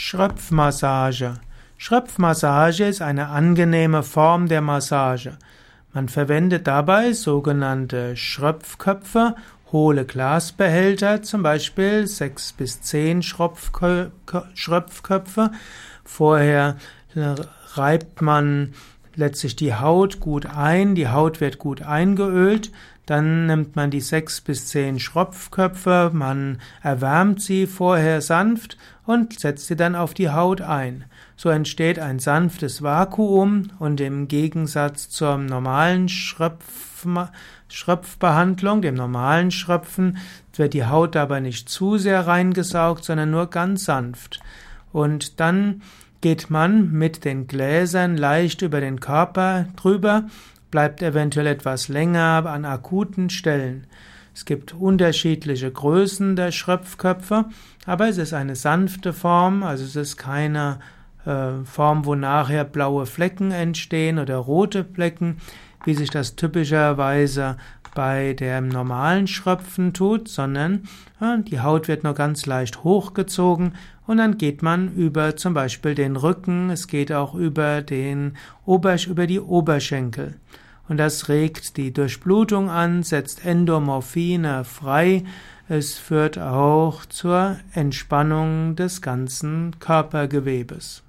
Schröpfmassage. Schröpfmassage ist eine angenehme Form der Massage. Man verwendet dabei sogenannte Schröpfköpfe, hohle Glasbehälter, zum Beispiel sechs bis zehn Schröpfköpfe. Vorher reibt man letztlich die Haut gut ein, die Haut wird gut eingeölt, dann nimmt man die sechs bis zehn Schropfköpfe, man erwärmt sie vorher sanft und setzt sie dann auf die Haut ein. So entsteht ein sanftes Vakuum und im Gegensatz zur normalen Schröpf, Schröpfbehandlung, dem normalen Schröpfen, wird die Haut dabei nicht zu sehr reingesaugt, sondern nur ganz sanft. Und dann geht man mit den Gläsern leicht über den Körper drüber bleibt eventuell etwas länger an akuten Stellen. Es gibt unterschiedliche Größen der Schröpfköpfe, aber es ist eine sanfte Form, also es ist keine äh, Form, wo nachher blaue Flecken entstehen oder rote Flecken, wie sich das typischerweise bei dem normalen Schröpfen tut, sondern ja, die Haut wird nur ganz leicht hochgezogen und dann geht man über zum Beispiel den Rücken, es geht auch über den Ober, über die Oberschenkel. Und das regt die Durchblutung an, setzt Endomorphine frei. Es führt auch zur Entspannung des ganzen Körpergewebes.